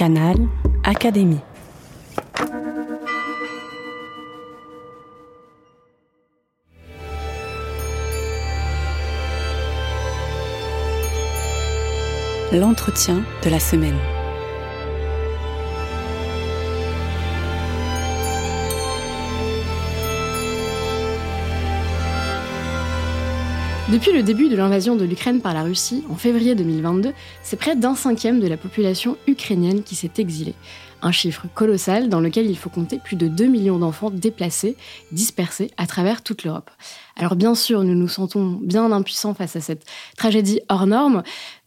Canal Académie. L'entretien de la semaine. Depuis le début de l'invasion de l'Ukraine par la Russie en février 2022, c'est près d'un cinquième de la population ukrainienne qui s'est exilée. Un chiffre colossal dans lequel il faut compter plus de 2 millions d'enfants déplacés, dispersés à travers toute l'Europe. Alors bien sûr, nous nous sentons bien impuissants face à cette tragédie hors norme,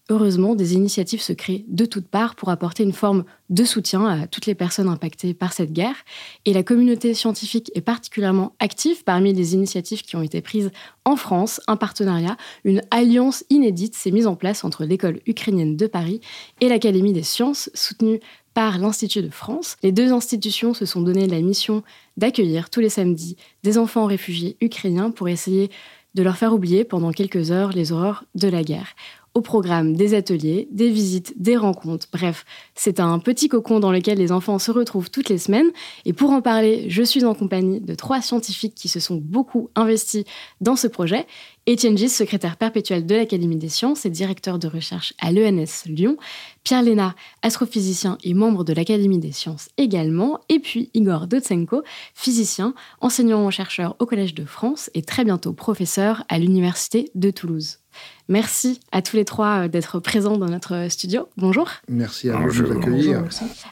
Heureusement, des initiatives se créent de toutes parts pour apporter une forme de soutien à toutes les personnes impactées par cette guerre. Et la communauté scientifique est particulièrement active parmi les initiatives qui ont été prises en France. Un partenariat, une alliance inédite s'est mise en place entre l'école ukrainienne de Paris et l'Académie des sciences, soutenue par l'Institut de France. Les deux institutions se sont donné la mission d'accueillir tous les samedis des enfants réfugiés ukrainiens pour essayer de leur faire oublier pendant quelques heures les horreurs de la guerre au programme des ateliers, des visites, des rencontres. Bref, c'est un petit cocon dans lequel les enfants se retrouvent toutes les semaines. Et pour en parler, je suis en compagnie de trois scientifiques qui se sont beaucoup investis dans ce projet. Étienne Gis, secrétaire perpétuel de l'Académie des sciences et directeur de recherche à l'ENS Lyon. Pierre Léna, astrophysicien et membre de l'Académie des sciences également. Et puis Igor Dotsenko, physicien, enseignant-chercheur au Collège de France et très bientôt professeur à l'Université de Toulouse. Merci à tous les trois euh, d'être présents dans notre studio. Bonjour. Merci à vous de nous accueillir.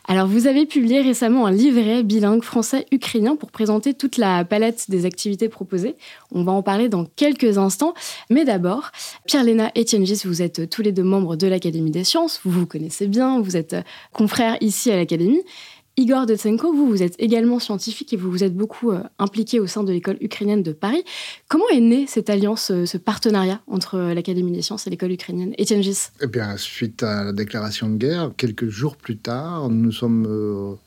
Alors, vous avez publié récemment un livret bilingue français-ukrainien pour présenter toute la palette des activités proposées. On va en parler dans quelques instants. Mais d'abord, Pierre-Léna et Etienne Gis, vous êtes tous les deux membres de l'Académie des sciences. Vous vous connaissez bien, vous êtes euh, confrères ici à l'Académie. Igor Dotsenko, vous, vous êtes également scientifique et vous vous êtes beaucoup euh, impliqué au sein de l'école ukrainienne de Paris. Comment est née cette alliance, euh, ce partenariat entre euh, l'Académie des sciences et l'école ukrainienne? Étienne Gis Eh bien, suite à la déclaration de guerre, quelques jours plus tard, nous nous sommes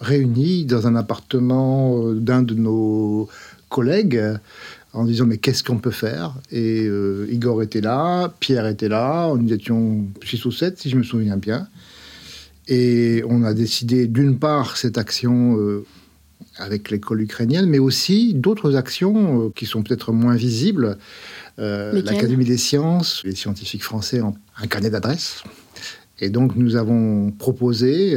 réunis dans un appartement d'un de nos collègues en disant mais qu'est-ce qu'on peut faire? Et Igor était là, Pierre était là, nous étions 6 ou 7 si je me souviens bien. Et on a décidé d'une part cette action euh, avec l'école ukrainienne, mais aussi d'autres actions euh, qui sont peut-être moins visibles. Euh, L'Académie des sciences, les scientifiques français ont un carnet d'adresses. Et donc nous avons proposé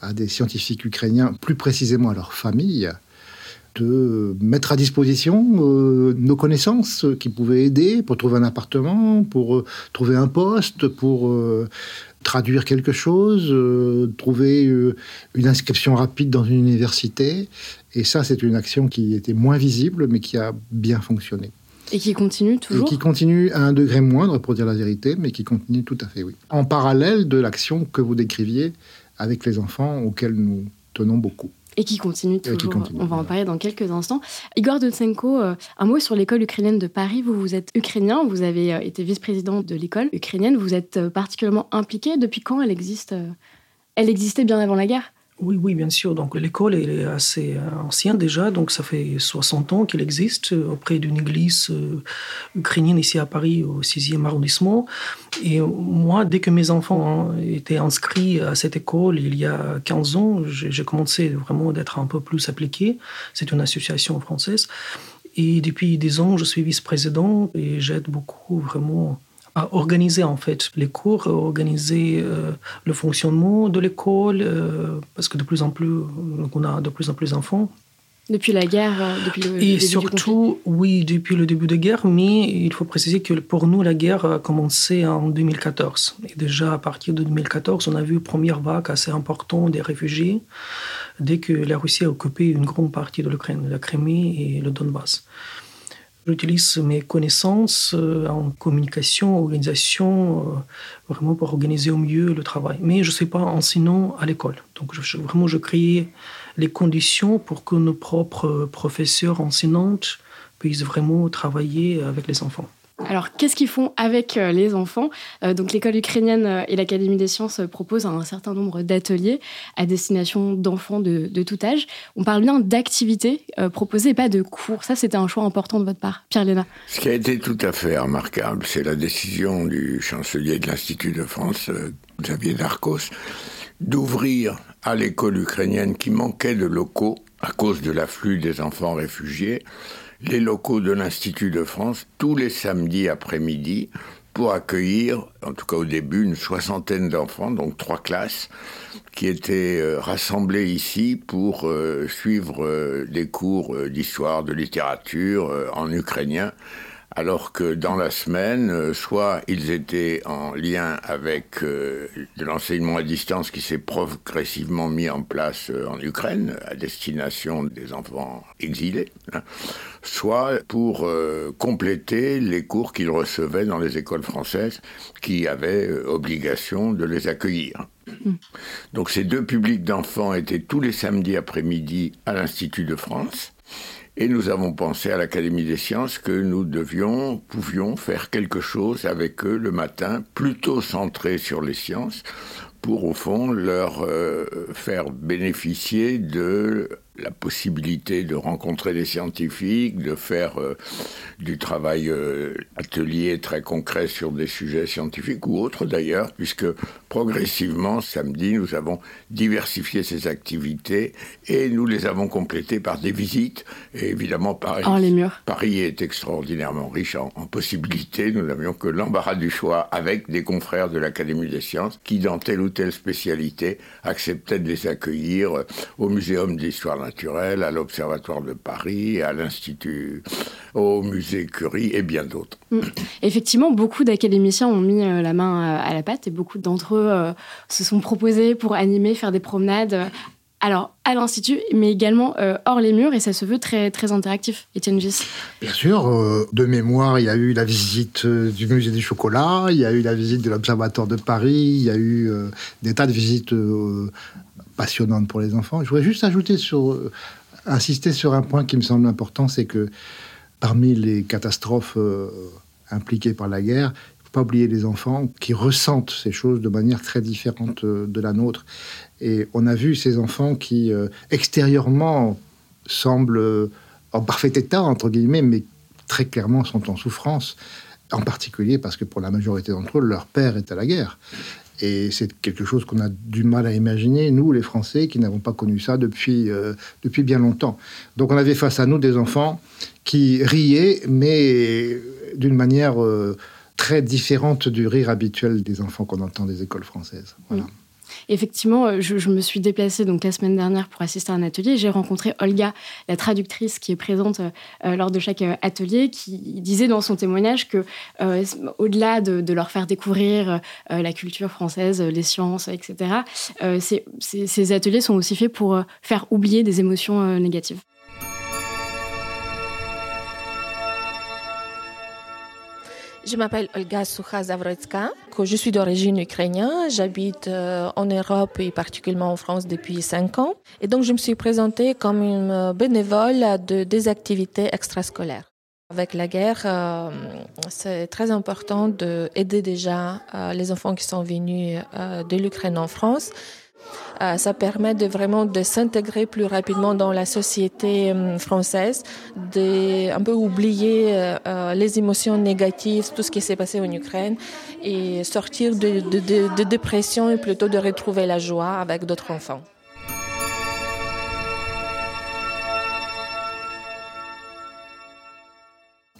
à des scientifiques ukrainiens, plus précisément à leurs familles, de mettre à disposition nos connaissances qui pouvaient aider pour trouver un appartement, pour trouver un poste, pour traduire quelque chose, euh, trouver euh, une inscription rapide dans une université. Et ça, c'est une action qui était moins visible, mais qui a bien fonctionné. Et qui continue toujours Et qui continue à un degré moindre, pour dire la vérité, mais qui continue tout à fait, oui. En parallèle de l'action que vous décriviez avec les enfants, auxquels nous tenons beaucoup. Et qui continue toujours. On va en parler dans quelques instants. Igor Dotsenko, euh, un mot sur l'école ukrainienne de Paris. Vous, vous êtes ukrainien, vous avez euh, été vice-président de l'école ukrainienne, vous êtes euh, particulièrement impliqué. Depuis quand elle existe Elle existait bien avant la guerre? Oui, oui, bien sûr. Donc l'école est assez euh, ancienne déjà, donc ça fait 60 ans qu'elle existe euh, auprès d'une église euh, ukrainienne ici à Paris, au 6e arrondissement. Et moi, dès que mes enfants étaient inscrits à cette école il y a 15 ans, j'ai commencé vraiment d'être un peu plus appliqué. C'est une association française. Et depuis 10 ans, je suis vice-président et j'aide beaucoup vraiment à organiser en fait les cours, à organiser euh, le fonctionnement de l'école, euh, parce que de plus en plus, on a de plus en plus d'enfants. Depuis la guerre, euh, depuis le, Et surtout, oui, depuis le début de la guerre, mais il faut préciser que pour nous, la guerre a commencé en 2014. Et déjà à partir de 2014, on a vu une première vague assez importante des réfugiés dès que la Russie a occupé une grande partie de l'Ukraine, la Crimée et le Donbass. J'utilise mes connaissances euh, en communication, organisation, euh, vraiment pour organiser au mieux le travail. Mais je ne suis pas enseignant à l'école. Donc vraiment, je crée les conditions pour que nos propres professeurs enseignantes puissent vraiment travailler avec les enfants. Alors, qu'est-ce qu'ils font avec euh, les enfants? Euh, Donc, l'école ukrainienne euh, et l'Académie des sciences proposent un certain nombre d'ateliers à destination d'enfants de, tout âge. On parle bien d'activités proposées pas de cours. Ça, c'était un choix important de votre part, Pierre Léna. Ce qui a été tout à fait remarquable, c'est la décision du chancelier de l'Institut de France, Xavier Darcos, d'ouvrir à l'école ukrainienne qui manquait de locaux à cause de l'afflux des enfants réfugiés, les locaux de l'Institut de France tous les samedis après-midi pour accueillir, en tout cas au début, une soixantaine d'enfants, donc trois classes, qui étaient euh, rassemblés ici pour euh, suivre euh, des cours d'histoire, de littérature en ukrainien alors que dans la semaine, euh, soit ils étaient en lien avec euh, de l'enseignement à distance qui s'est progressivement mis en place euh, en Ukraine à destination des enfants exilés, hein, soit pour compléter les cours qu'ils recevaient dans les écoles françaises qui avaient obligation de les accueillir. Mm. Donc ces deux publics d'enfants étaient tous les samedis après-midi à l'Institut de France. Et nous avons pensé à l'Académie des sciences que nous devions, pouvions faire quelque chose avec eux le matin, plutôt centré sur les sciences, pour au fond leur euh, faire bénéficier de la possibilité de rencontrer des scientifiques, de faire euh, du travail euh, atelier très concret sur des sujets scientifiques ou autres d'ailleurs, puisque progressivement, samedi, nous avons diversifié ces activités et nous les avons complétées par des visites. Et évidemment, Paris, Paris est extraordinairement riche en, en possibilités. Nous n'avions que l'embarras du choix avec des confrères de l'Académie des sciences qui, dans telle ou telle spécialité, acceptaient de les accueillir euh, au Muséum d'histoire naturelle, à l'Observatoire de Paris, à l'Institut, au Musée Curie et bien d'autres. Mm. Effectivement, beaucoup d'académiciens ont mis euh, la main euh, à la pâte et beaucoup d'entre eux euh, se sont proposés pour animer, faire des promenades. Alors, à l'Institut, mais également hors les murs, et ça se veut très, très interactif. Étienne Gis. Bien sûr, de mémoire, il y a eu la visite du musée du chocolat, il y a eu la visite de l'Observatoire de Paris, il y a eu des tas de visites passionnantes pour les enfants. Je voudrais juste ajouter sur, insister sur un point qui me semble important, c'est que parmi les catastrophes euh, impliquées par la guerre, il ne faut pas oublier les enfants qui ressentent ces choses de manière très différente euh, de la nôtre. Et on a vu ces enfants qui, euh, extérieurement, semblent en parfait état, entre guillemets, mais très clairement sont en souffrance. En particulier parce que pour la majorité d'entre eux, leur père est à la guerre. Et c'est quelque chose qu'on a du mal à imaginer, nous, les Français, qui n'avons pas connu ça depuis, euh, depuis bien longtemps. Donc on avait face à nous des enfants qui riaient, mais d'une manière euh, très différente du rire habituel des enfants qu'on entend des écoles françaises. Voilà. Effectivement, euh, je, me suis déplacée donc la semaine dernière pour assister à un atelier. J'ai rencontré Olga, la traductrice qui est présente euh, lors de chaque euh, atelier, qui disait dans son témoignage que au-delà de, leur faire découvrir la culture française, les sciences, etc., ces ateliers sont aussi faits pour faire oublier des émotions négatives. Je m'appelle Olga Sucha Je suis d'origine ukrainienne. J'habite euh, en Europe et particulièrement en France depuis cinq ans. Et donc, je me suis présentée comme une bénévole de des activités extrascolaires. Avec la guerre, euh, c'est très important d'aider déjà euh, les enfants qui sont venus de l'Ukraine en France euh, ça permet de vraiment de s'intégrer plus rapidement dans la société euh, française, de un peu oublier euh, les émotions négatives, tout ce qui s'est passé en Ukraine et sortir de, de, de, de dépression et plutôt de retrouver la joie avec d'autres enfants.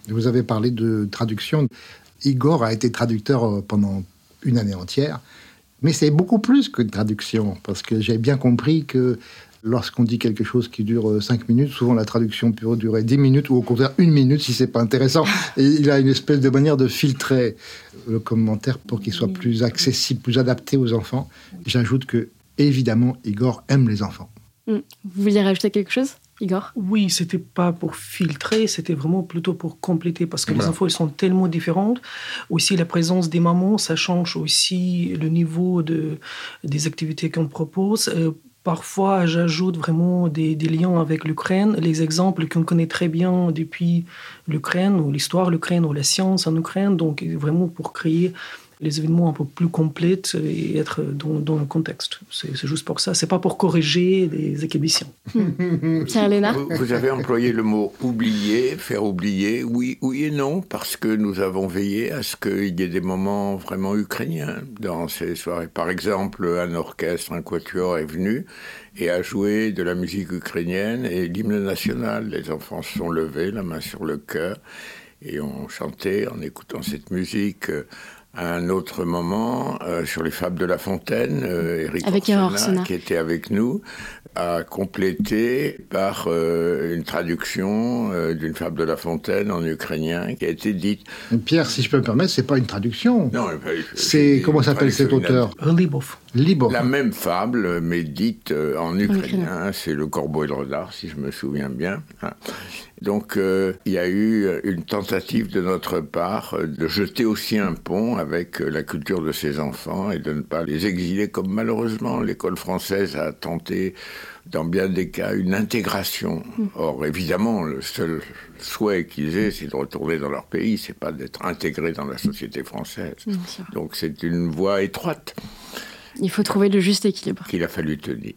Vous avez parlé de traduction. Igor a été traducteur pendant une année entière. Mais c'est beaucoup plus que de traduction, parce que j'ai bien compris que lorsqu'on dit quelque chose qui dure 5 euh, minutes, souvent la traduction peut durer 10 minutes ou au contraire une minute si c'est pas intéressant. Il a une espèce de manière de filtrer le commentaire pour qu'il soit plus accessible, plus adapté aux enfants. J'ajoute que, évidemment, Igor aime les enfants. Hmm. Vous vouliez rajouter quelque chose? Igor Oui, c'était pas pour filtrer, c'était vraiment plutôt pour compléter parce que les infos elles sont tellement différentes. Aussi la présence des mamans, ça change aussi le niveau de des activités qu'on propose. Euh, parfois, j'ajoute vraiment des, des, liens avec l'Ukraine, les exemples qu'on connaît très bien depuis l'Ukraine, ou l'histoire de l'Ukraine, ou la science en Ukraine, donc vraiment pour créer les événements un peu plus complets et être dans, le contexte. C'est juste pour ça. C'est pas pour corriger des exhibitions. Pierre Lénard vous, vous, avez employé le mot oublier, faire oublier. Oui, oui et non, parce que nous avons veillé à ce qu'il y ait des moments vraiment ukrainiens dans ces soirées. Par exemple, un orchestre, un quatuor est venu et a joué de la musique ukrainienne et l'hymne national. Les enfants se sont levés, la main sur le cœur, et ont chanté en écoutant cette musique. À un autre moment, euh, sur les fables de La Fontaine, euh, Eric avec Orsena, qui était avec nous, a complété par euh, une traduction euh, d'une fable de La Fontaine en ukrainien qui a été dite. Pierre, si je peux me permettre, c'est pas une traduction. Non, c'est comment s'appelle cet auteur? Libov. Libov. La même fable, mais dite euh, en ukrainien. C'est le Corbeau et le Renard, si je me souviens bien. Hein. Donc, il y a eu une tentative de notre part de jeter aussi un pont avec la culture de ces enfants et de ne pas les exiler comme malheureusement l'école française a tenté dans bien des cas, une intégration. Or, évidemment, le seul souhait qu'ils aient, c'est de retourner dans leur pays, c'est pas d'être intégrés dans la société française. Donc, c'est une voie étroite. Il faut trouver le juste équilibre. Qu'il a fallu tenir.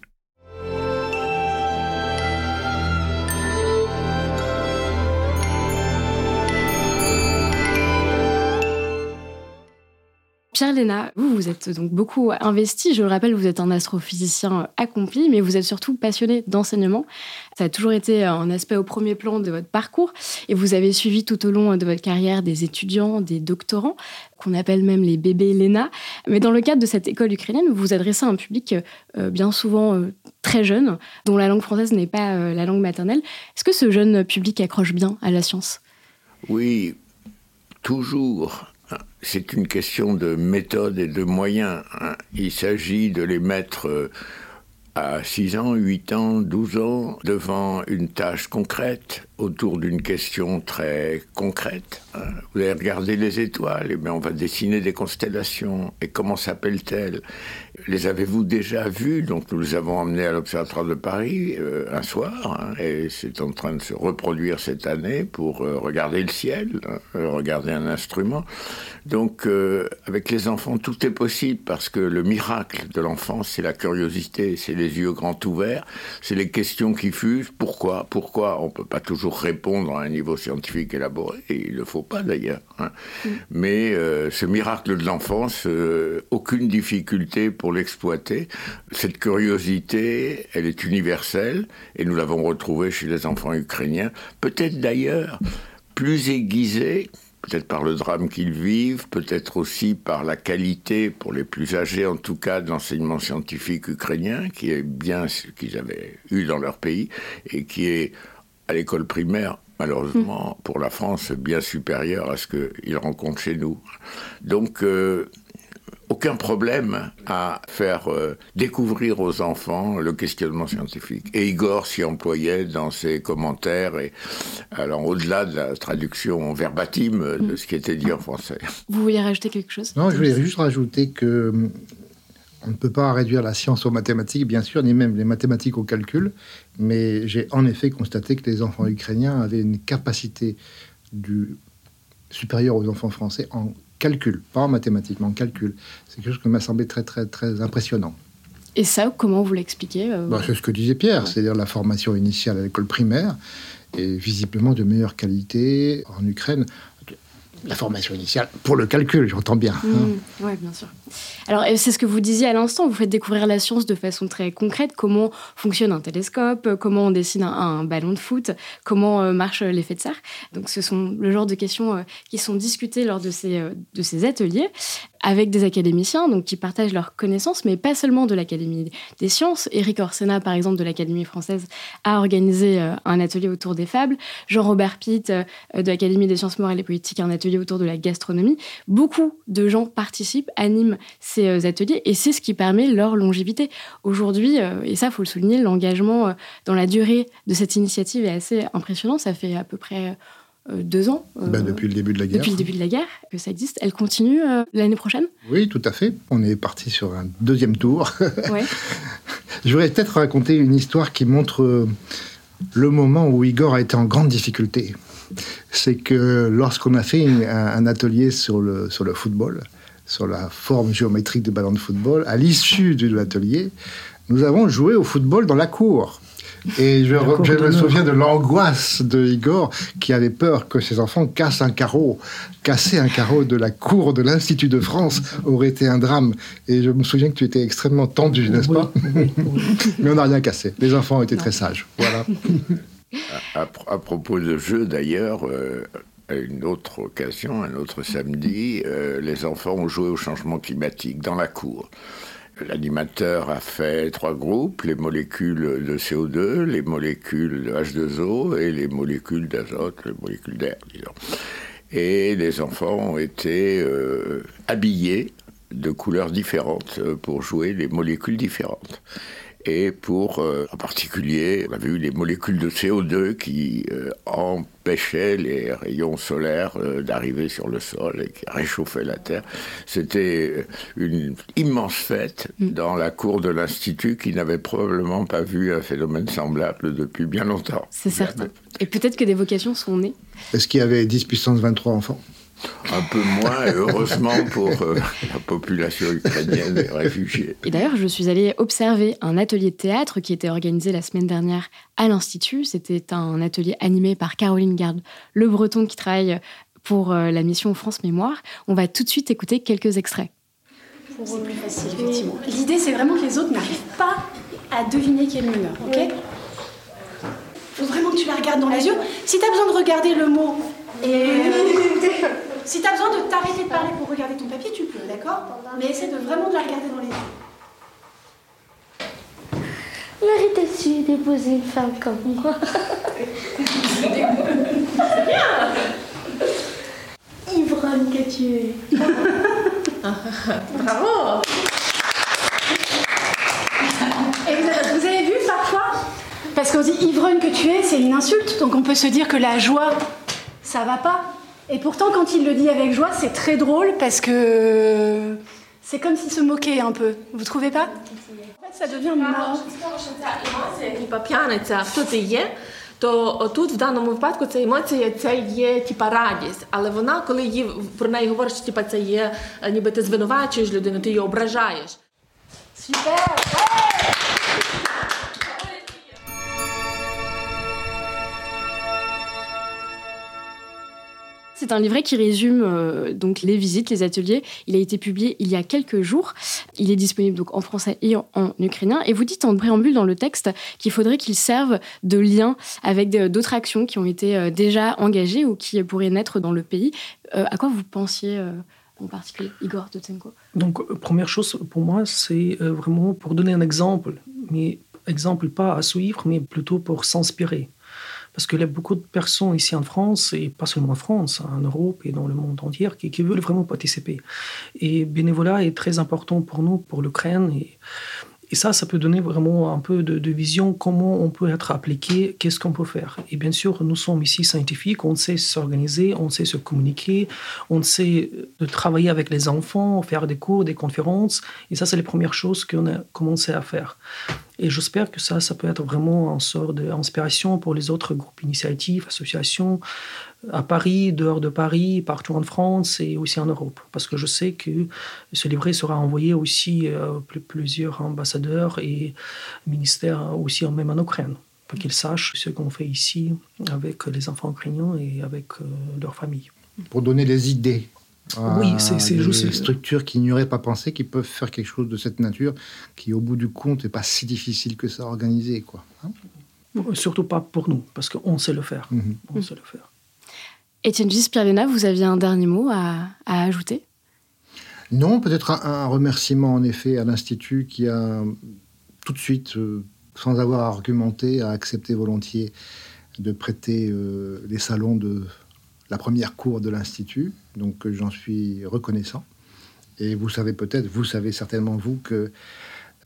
Pierre Léna, vous, vous êtes donc beaucoup investi. Je le rappelle, vous êtes un astrophysicien accompli, mais vous êtes surtout passionné d'enseignement. Ça a toujours été un aspect au premier plan de votre parcours et vous avez suivi tout au long de votre carrière des étudiants, des doctorants, qu'on appelle même les bébés Léna. Mais dans le cadre de cette école ukrainienne, vous vous adressez à un public euh, bien souvent euh, très jeune, dont la langue française n'est pas euh, la langue maternelle. Est-ce que ce jeune public accroche bien à la science? Oui, toujours c'est une question de méthode et de moyens. Hein. Il s'agit de les mettre euh, à 6 ans, 8 ans, 12 ans devant une tâche concrète, autour d'une question très concrète. Hein. Vous allez regarder les étoiles, et bien on va dessiner des constellations. Et comment s'appellent-elles Les avez-vous déjà vues Donc nous les avons emmenés à l'Observatoire de Paris euh, un soir, hein, et c'est en train de se reproduire cette année pour euh, regarder le ciel, hein, euh, regarder un instrument. Donc avec les enfants, tout est possible parce que le miracle de l'enfance, c'est la curiosité, c'est les yeux grands ouverts, c'est les questions qui fusent. Pourquoi? Pourquoi? On peut pas toujours répondre à un niveau scientifique élaboré, et il ne faut pas d'ailleurs. Hein. Mm. Mais ce miracle de l'enfance, aucune difficulté pour l'exploiter. Cette curiosité, elle est universelle, et nous l'avons retrouvée chez les enfants ukrainiens, peut-être d'ailleurs plus aiguisée peut-être par le drame qu'ils vivent, peut-être aussi par la qualité, pour les plus âgés en tout cas, de l'enseignement scientifique ukrainien, qui est bien ce qu'ils avaient eu dans leur pays, et qui est à l'école primaire, malheureusement, pour la France, bien supérieur à ce qu'ils rencontrent chez nous. Donc, euh, aucun problème à faire euh, découvrir aux enfants le questionnement scientifique. Et Igor s'y employait dans ses commentaires, et alors au-delà de la traduction verbatim de mm. ce qui était dit en français. Vous vouliez rajouter quelque chose? Non, je voulais juste rajouter que on ne peut pas réduire la science aux mathématiques, bien sûr, ni même les mathématiques au calcul, mais j'ai en effet constaté que les enfants ukrainiens avaient une capacité du... supérieure aux enfants français en calcul, pas en mathématiques, mais en calcul. C'est quelque chose qui m'a semblé très, très, très impressionnant. Et ça, comment vous l'expliquez euh, bah, C'est ce que disait Pierre, c'est-à-dire la formation initiale à l'école primaire est visiblement de meilleure qualité en Ukraine la formation initiale pour le calcul, j'entends bien. Hein. Mmh, oui, bien sûr. Alors, c'est ce que vous disiez à l'instant, vous faites découvrir la science de façon très concrète, comment fonctionne un télescope, comment on dessine un, ballon de foot, comment euh, marche l'effet de serre. Donc, ce sont le genre de questions euh, qui sont discutées lors de ces, euh, de ces ateliers avec des académiciens donc qui partagent leurs connaissances, mais pas seulement de l'Académie des sciences. Éric Orsena, par exemple, de l'Académie française, a organisé un atelier autour des fables. Jean-Robert Pitt, de l'Académie des sciences morales et politiques, un atelier autour de la gastronomie. Beaucoup de gens participent, animent ces euh, ateliers et c'est ce qui permet leur longévité. Aujourd'hui, euh, et ça, faut le souligner, l'engagement euh, dans la durée de cette initiative est assez impressionnant. Ça fait à peu près deux ans. Ben, depuis le début de la guerre. Depuis le début de la guerre que ça existe. Elle continue l'année prochaine? Oui, tout à fait. On est parti sur un deuxième tour. Je voudrais peut-être raconter une histoire qui montre le moment où Igor a été en grande difficulté c'est que lorsqu'on a fait un, atelier sur le, sur le football, sur la forme géométrique du ballon de football. À l'issue de l'atelier, nous avons joué au football dans la cour. Et je, je me souviens de l'angoisse de Igor qui avait peur que ses enfants cassent un carreau. Casser un carreau de la cour de l'Institut de France aurait été un drame. Et je me souviens que tu étais extrêmement tendu, n'est-ce pas Mais on n'a rien cassé. Les enfants étaient très sages. Voilà. À, à propos de jeux, d'ailleurs, euh, à une autre occasion, un autre samedi, euh, les enfants ont joué au changement climatique dans la cour. L'animateur a fait trois groupes, les molécules de CO2, les molécules de H2O et les molécules d'azote, les molécules d'air. Et les enfants ont été euh, habillés de couleurs différentes pour jouer les molécules différentes et pour, euh, en particulier, on avait eu les molécules de CO2 qui euh, empêchaient les rayons solaires euh, d'arriver sur le sol et qui réchauffaient la Terre. C'était une immense fête mm. dans la cour de l'Institut qui n'avait probablement pas vu un phénomène semblable depuis bien longtemps. C'est certain. Et peut-être que des vocations sont nées. Est-ce qu'il y avait 10 puissance 23 enfants? Un peu moins, heureusement pour euh, la population ukrainienne et réfugiés. Et d'ailleurs, je suis allée observer un atelier de théâtre qui était organisé la semaine dernière à l'Institut. C'était un atelier animé par Caroline Garde, le breton qui travaille pour euh, la mission France Mémoire. On va tout de suite écouter quelques extraits. C'est plus facile, effectivement. L'idée, c'est vraiment que les autres n'arrivent pas à deviner quelle humeur, ok? Il faut vraiment que tu la regardes dans les yeux. Si tu as besoin de regarder le mot et si tu as besoin de t'arrêter de parler pour regarder ton papier, tu peux, d'accord Mais essaie de vraiment de la regarder dans les yeux. Mérite-tu d'épouser une femme comme moi C'est bien Ivronne que tu es. Bravo Et vous avez vu parfois Parce qu'on dit ivrogne que tu es, c'est une insulte, donc on peut se dire que la joie, ça va pas. Et pourtant, quand il le dit avec joie, c'est très drôle parce que c'est comme s'il se moquait un peu. Vous trouvez pas En fait, ça devient marrant. Типа п'яниця, хто це є, то тут в даному випадку ця емоція це є типа радість. Але вона, коли її про неї говориш, що типа це є, ніби ти звинувачуєш людину, ти її ображаєш. Super C'est un livret qui résume euh, donc les visites, les ateliers. Il a été publié il y a quelques jours. Il est disponible donc en français et en, en ukrainien. Et vous dites en préambule dans le texte qu'il faudrait qu'il serve de lien avec d'autres actions qui ont été euh, déjà engagées ou qui pourraient naître dans le pays. Euh, à quoi vous pensiez en particulier, Igor Dotsenko Donc, première chose pour moi, c'est vraiment pour donner un exemple, mais exemple pas à suivre, mais plutôt pour s'inspirer. Parce qu'il y a beaucoup de personnes ici en France, et pas seulement en France, en Europe et dans le monde entier, qui, veulent vraiment participer. Et bénévolat est très important pour nous, pour l'Ukraine. Et, ça, ça peut donner vraiment un peu de, de vision comment on peut être appliqué, qu'est-ce qu'on peut faire. Et bien sûr, nous sommes ici scientifiques, on sait s'organiser, on sait se communiquer, on sait de travailler avec les enfants, faire des cours, des conférences. Et ça, c'est les premières choses qu'on a commencé à faire. Et j'espère que ça, ça peut être vraiment une sorte d'inspiration pour les autres groupes initiatives, associations, à Paris, dehors de Paris, partout en France et aussi en Europe. Parce que je sais que ce livret sera envoyé aussi à plusieurs ambassadeurs et ministères aussi même en Ukraine, pour qu'ils sachent ce qu'on fait ici avec les enfants ukrainiens et avec euh, leurs familles. Pour donner des idées. Oui, c'est des juste. structures qui n'y auraient pas pensé, qui peuvent faire quelque chose de cette nature, qui au bout du compte n'est pas si difficile que ça à organiser. Quoi. Hein Surtout pas pour nous, parce qu'on sait le faire. Mm -hmm. On sait le faire. Étienne Gis Pierlena, vous aviez un dernier mot à, à ajouter? Non, peut-être un, un, remerciement en effet à l'Institut qui a tout de suite, euh, sans avoir argumenté, a accepté volontiers de prêter euh, les salons de la première cour de l'Institut. Donc j'en suis reconnaissant. Et vous savez peut-être, vous savez certainement vous que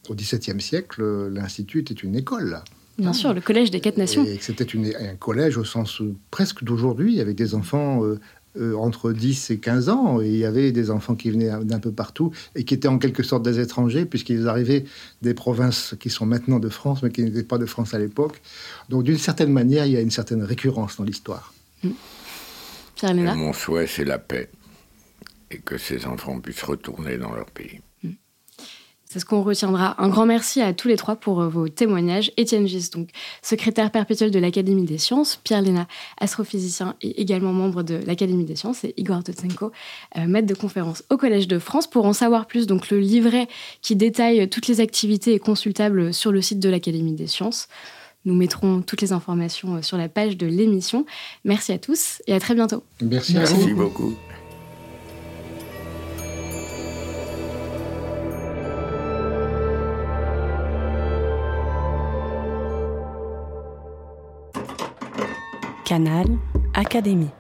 au XVIIe siècle, l'Institut était une école. Bien sûr, le collège des quatre nations. Et c'était un collège au sens euh, presque d'aujourd'hui, avec des enfants euh, euh, entre 10 et 15 ans. Et il y avait des enfants qui venaient d'un peu partout et qui étaient en quelque sorte des étrangers, puisqu'ils arrivaient des provinces qui sont maintenant de France, mais qui n'étaient pas de France à l'époque. Donc d'une certaine manière, il y a une certaine récurrence dans l'histoire. Mmh. Mon souhait, c'est la paix. et que ces enfants puissent retourner dans leur pays. C'est ce qu'on retiendra. Un grand merci à tous les trois pour euh, vos témoignages. Étienne Gis, donc secrétaire perpétuel de l'Académie des sciences, Pierre Léna, astrophysicien et également membre de l'Académie des sciences, et Igor Totsenko, euh, maître de conférence au Collège de France. Pour en savoir plus, donc le livret qui détaille toutes les activités est consultable sur le site de l'Académie des sciences. Nous mettrons toutes les informations euh, sur la page de l'émission. Merci à tous et à très bientôt. Merci, Merci beaucoup. Canal Académie.